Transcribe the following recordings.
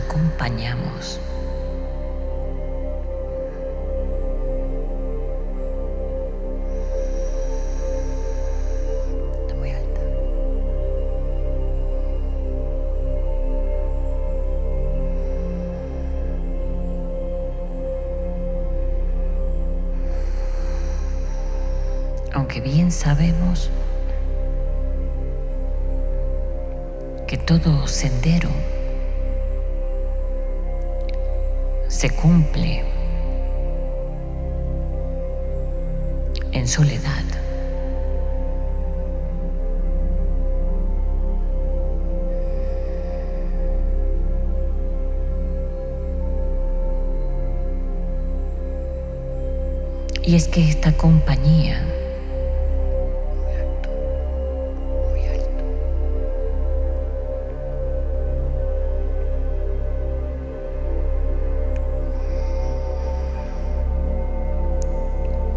acompañamos. Aunque bien sabemos que todo sendero se cumple en soledad. Y es que esta compañía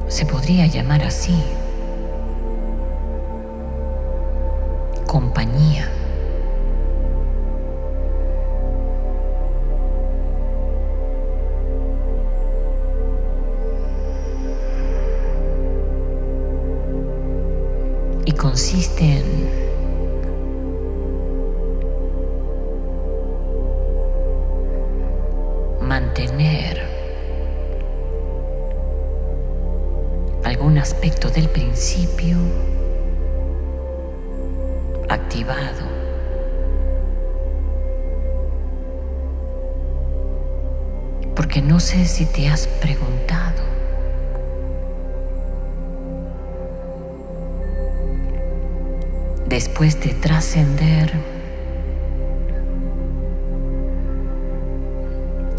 se podría llamar así. Compañía. Después de trascender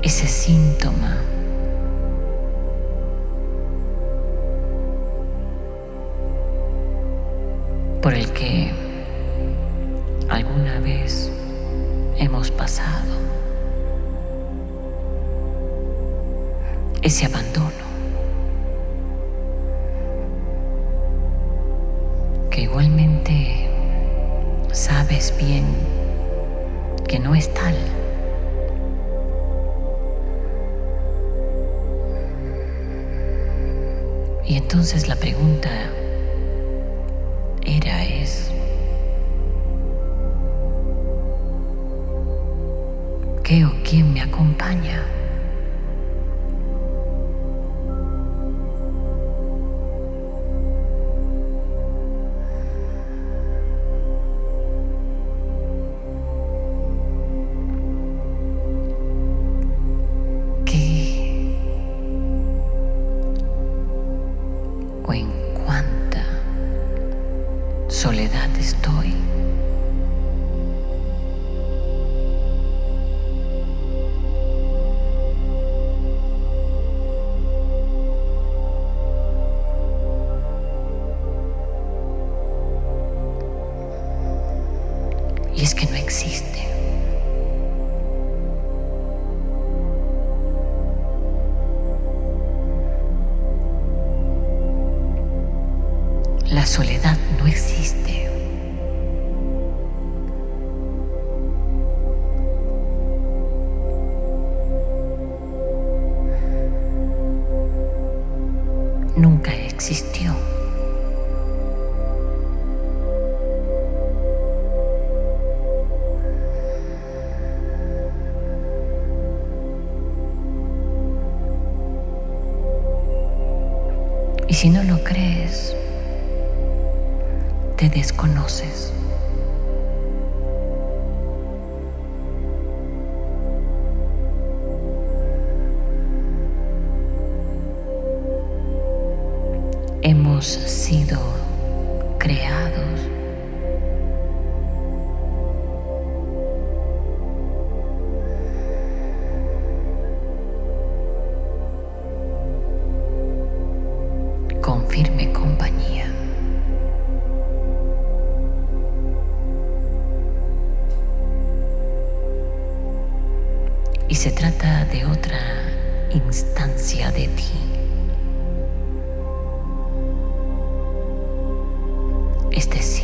ese síntoma. Por el que Y entonces la pregunta Y si no lo crees, te desconoces. Hemos sido creados se trata de otra instancia de ti. Es decir,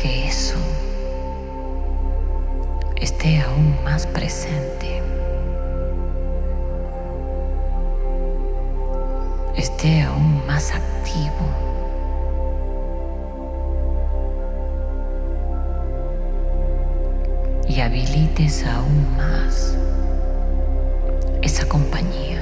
que eso esté aún más presente, esté aún más activo. Y habilites aún más esa compañía.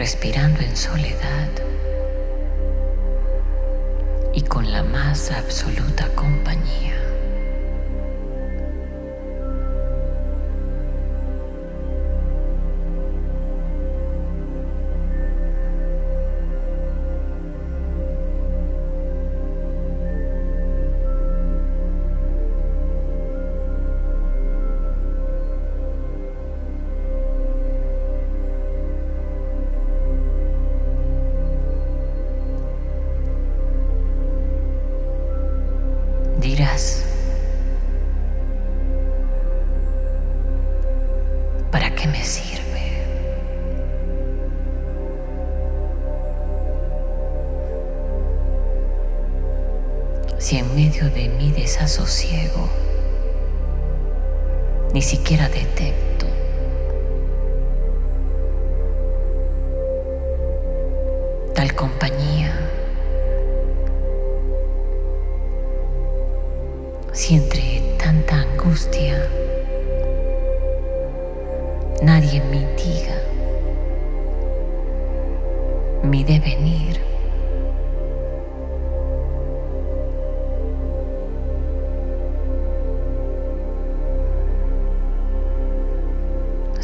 Respirando en soledad y con la más absoluta compañía. ¿Para qué me sirve? Si en medio de mi desasosiego ni siquiera detecto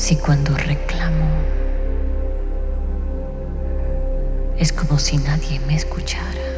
Si cuando reclamo es como si nadie me escuchara.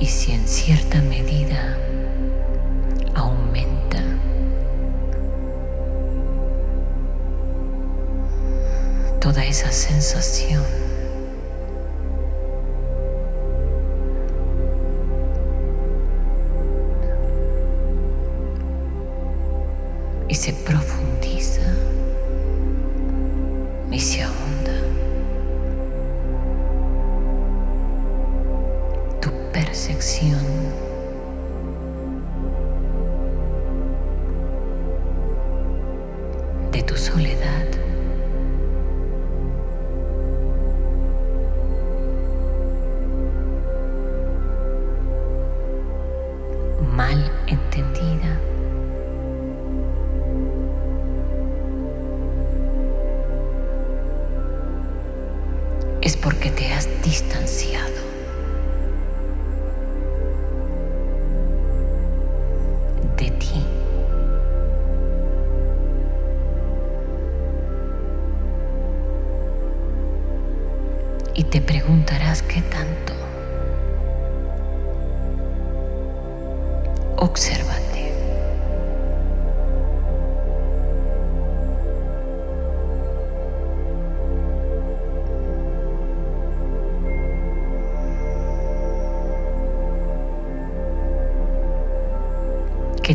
Y si en cierta medida aumenta. Toda esa sensación. Y se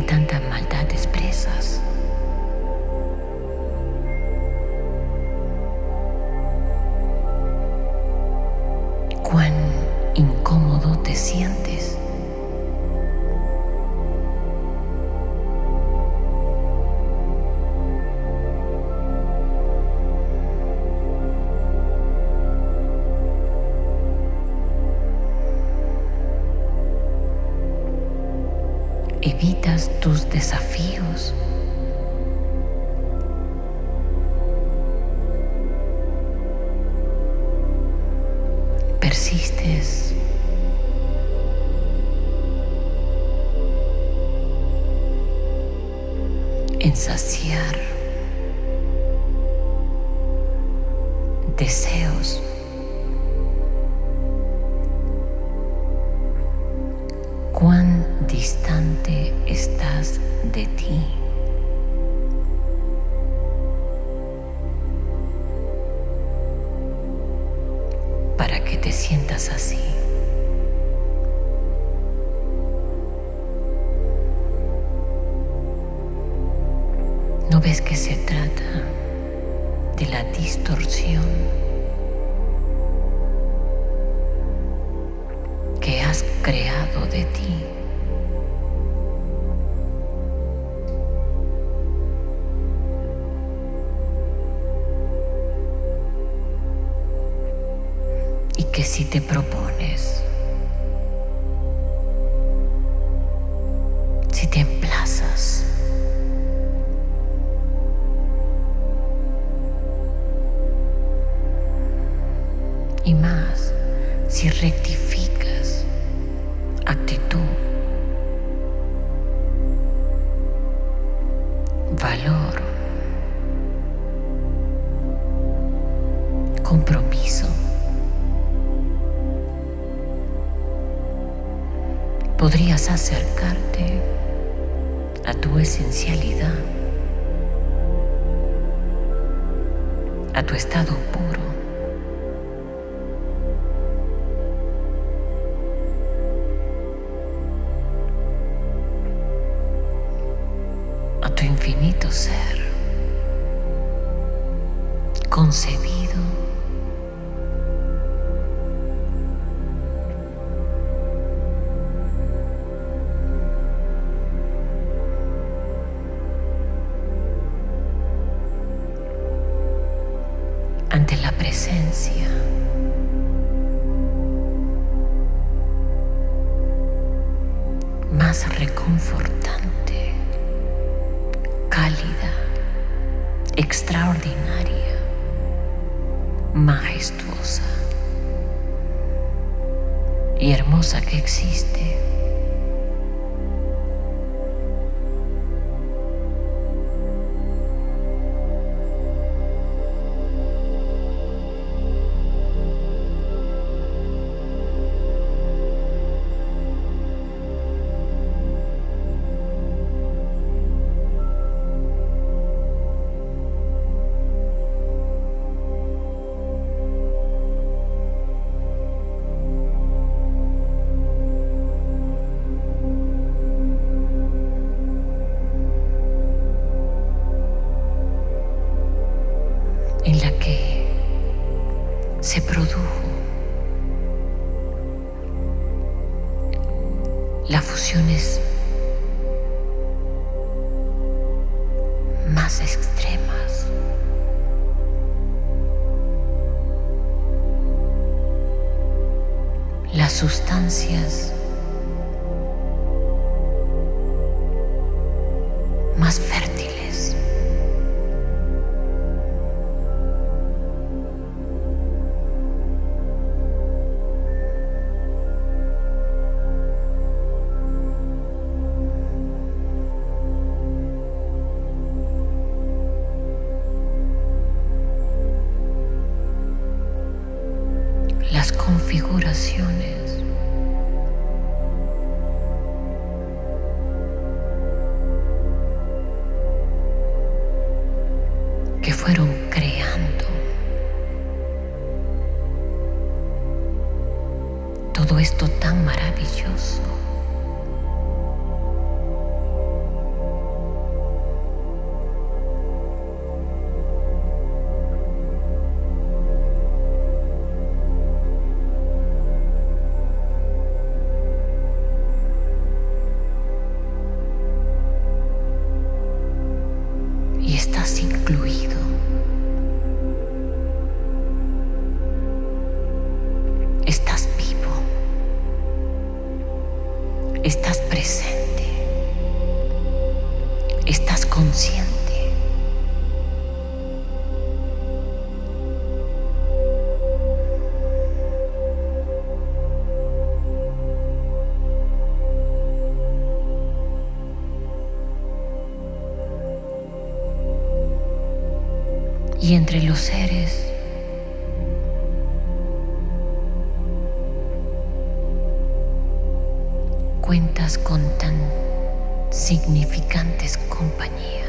tanta maldad expresas? Persistes en saciar deseos cuán distante estás de ti. De ti? Y que si te propones, compromiso. Podrías acercarte a tu esencialidad, a tu estado puro. a tu infinito ser, concebido ante la presencia más reconfortante, cálida, extraordinaria, majestuosa y hermosa que existe. Y entre los seres cuentas con tan significantes compañías.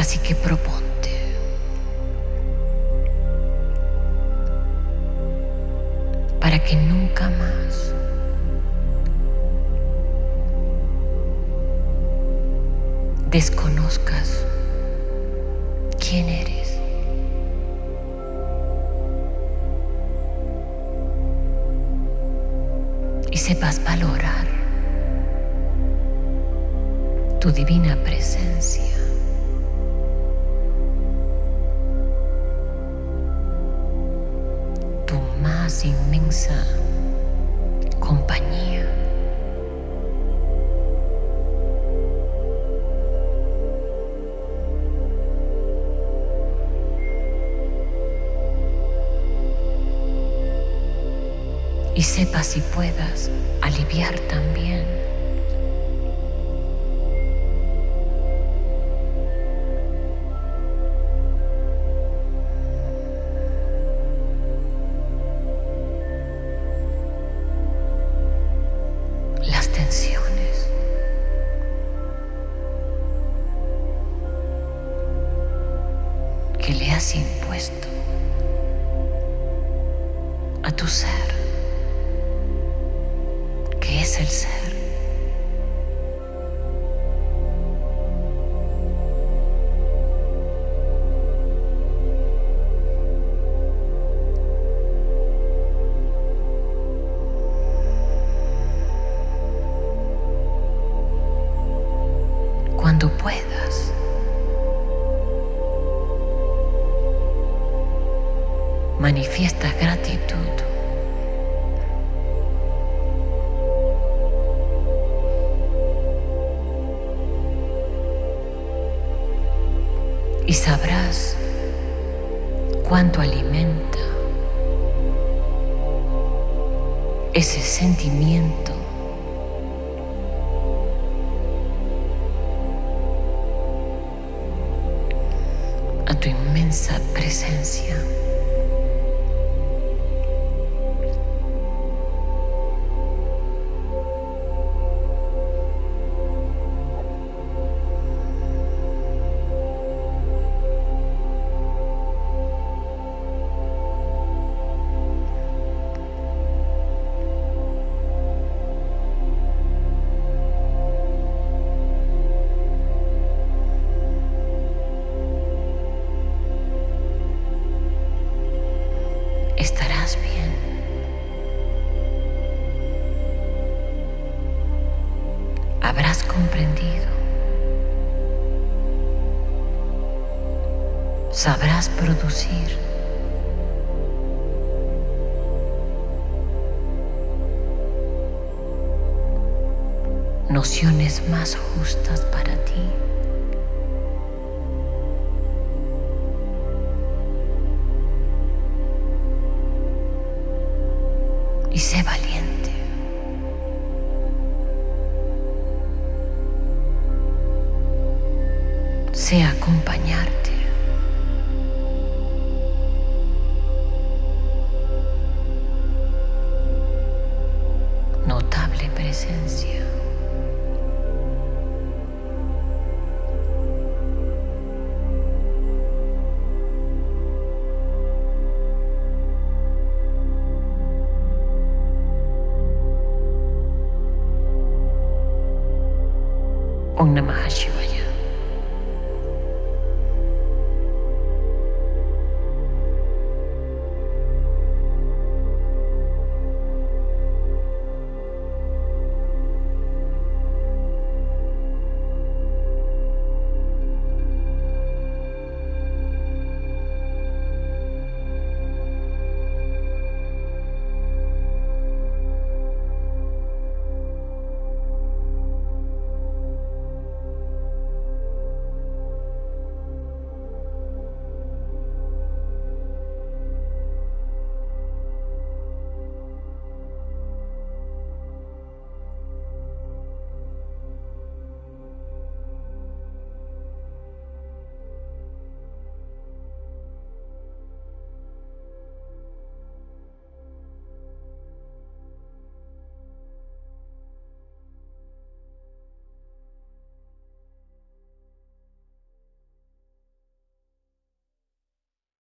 Así que proponte. Compañía. Y sepa si puedas aliviar también que es el ese sentimiento a tu inmensa presencia. Habrás comprendido. Sabrás producir. nociones más justas para ti. Y sé sense